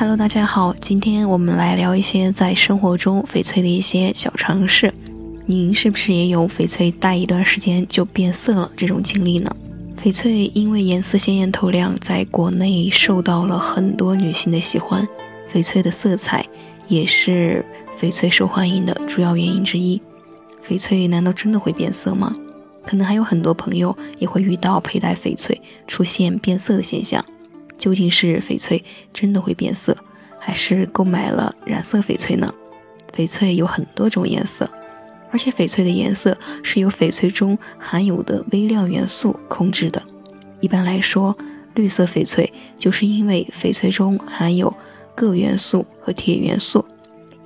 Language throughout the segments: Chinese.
Hello，大家好，今天我们来聊一些在生活中翡翠的一些小常识。您是不是也有翡翠戴一段时间就变色了这种经历呢？翡翠因为颜色鲜艳透亮，在国内受到了很多女性的喜欢。翡翠的色彩也是翡翠受欢迎的主要原因之一。翡翠难道真的会变色吗？可能还有很多朋友也会遇到佩戴翡翠出现变色的现象。究竟是翡翠真的会变色，还是购买了染色翡翠呢？翡翠有很多种颜色，而且翡翠的颜色是由翡翠中含有的微量元素控制的。一般来说，绿色翡翠就是因为翡翠中含有铬元素和铁元素，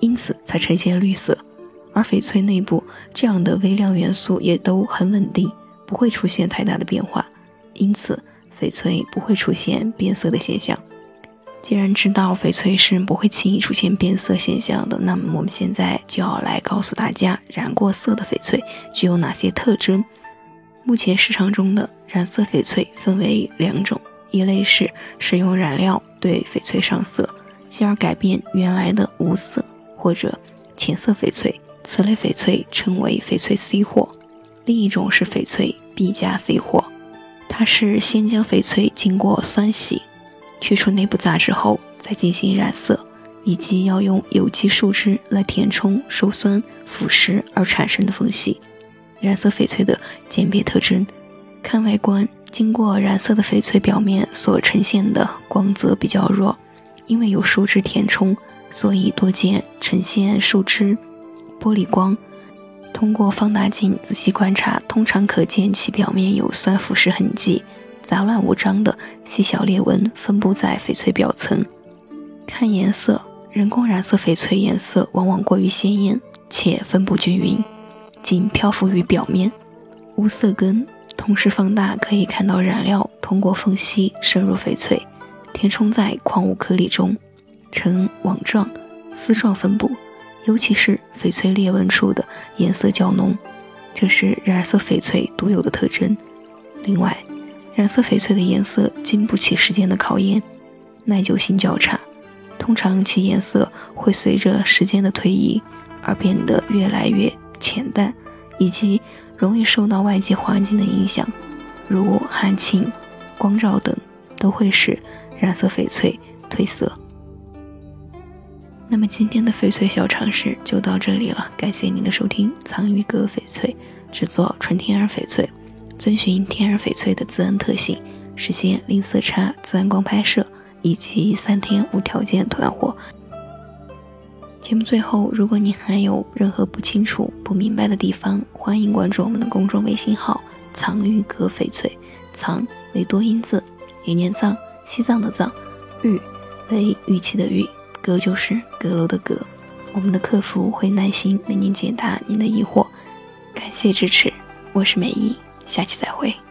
因此才呈现绿色。而翡翠内部这样的微量元素也都很稳定，不会出现太大的变化，因此。翡翠不会出现变色的现象。既然知道翡翠是不会轻易出现变色现象的，那么我们现在就要来告诉大家，染过色的翡翠具有哪些特征。目前市场中的染色翡翠分为两种，一类是使用染料对翡翠上色，进而改变原来的无色或者浅色翡翠，此类翡翠称为翡翠 C 货；另一种是翡翠 B 加 C 货。它是先将翡翠经过酸洗，去除内部杂质后，再进行染色，以及要用有机树脂来填充受酸腐蚀而产生的缝隙。染色翡翠的鉴别特征：看外观，经过染色的翡翠表面所呈现的光泽比较弱，因为有树脂填充，所以多见呈现树脂、玻璃光。通过放大镜仔细观察，通常可见其表面有酸腐蚀痕迹，杂乱无章的细小裂纹分布在翡翠表层。看颜色，人工染色翡翠颜色往往过于鲜艳且分布均匀，仅漂浮于表面，无色根。同时放大可以看到染料通过缝隙渗入翡翠，填充在矿物颗粒中，呈网状、丝状分布。尤其是翡翠裂纹处的颜色较浓，这是染色翡翠独有的特征。另外，染色翡翠的颜色经不起时间的考验，耐久性较差，通常其颜色会随着时间的推移而变得越来越浅淡，以及容易受到外界环境的影响，如寒晴、光照等，都会使染色翡翠褪色。那么今天的翡翠小常识就到这里了，感谢您的收听。藏玉阁翡翠制作纯天然翡翠，遵循天然翡翠的自然特性，实现零色差、自然光拍摄以及三天无条件退换货。节目最后，如果您还有任何不清楚、不明白的地方，欢迎关注我们的公众微信号“藏玉阁翡翠”。藏为多音字，也念藏，西藏的藏；玉为玉器的玉。阁就是阁楼的阁，我们的客服会耐心为您解答您的疑惑，感谢支持，我是美伊，下期再会。